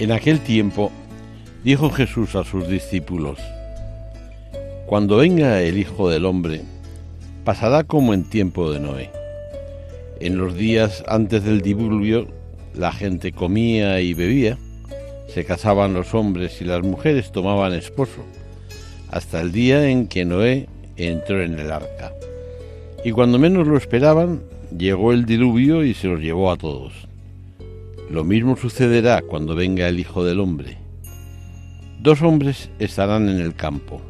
En aquel tiempo dijo Jesús a sus discípulos, Cuando venga el Hijo del Hombre, pasará como en tiempo de Noé. En los días antes del diluvio la gente comía y bebía, se casaban los hombres y las mujeres tomaban esposo, hasta el día en que Noé entró en el arca. Y cuando menos lo esperaban, llegó el diluvio y se los llevó a todos. Lo mismo sucederá cuando venga el Hijo del Hombre. Dos hombres estarán en el campo.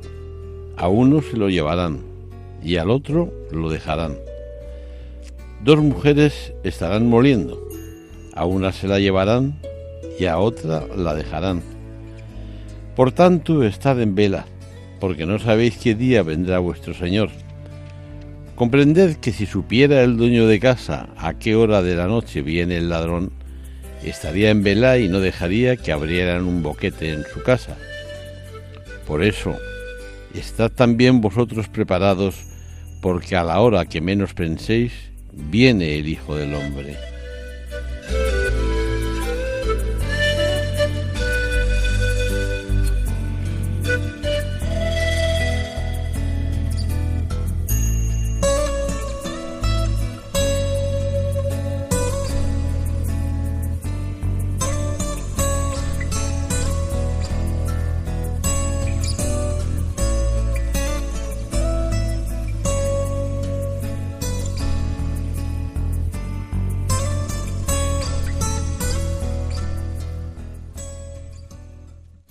A uno se lo llevarán y al otro lo dejarán. Dos mujeres estarán moliendo a una se la llevarán y a otra la dejarán. Por tanto, estad en vela, porque no sabéis qué día vendrá vuestro Señor. Comprended que si supiera el dueño de casa a qué hora de la noche viene el ladrón, estaría en vela y no dejaría que abrieran un boquete en su casa. Por eso, estad también vosotros preparados, porque a la hora que menos penséis, viene el Hijo del Hombre.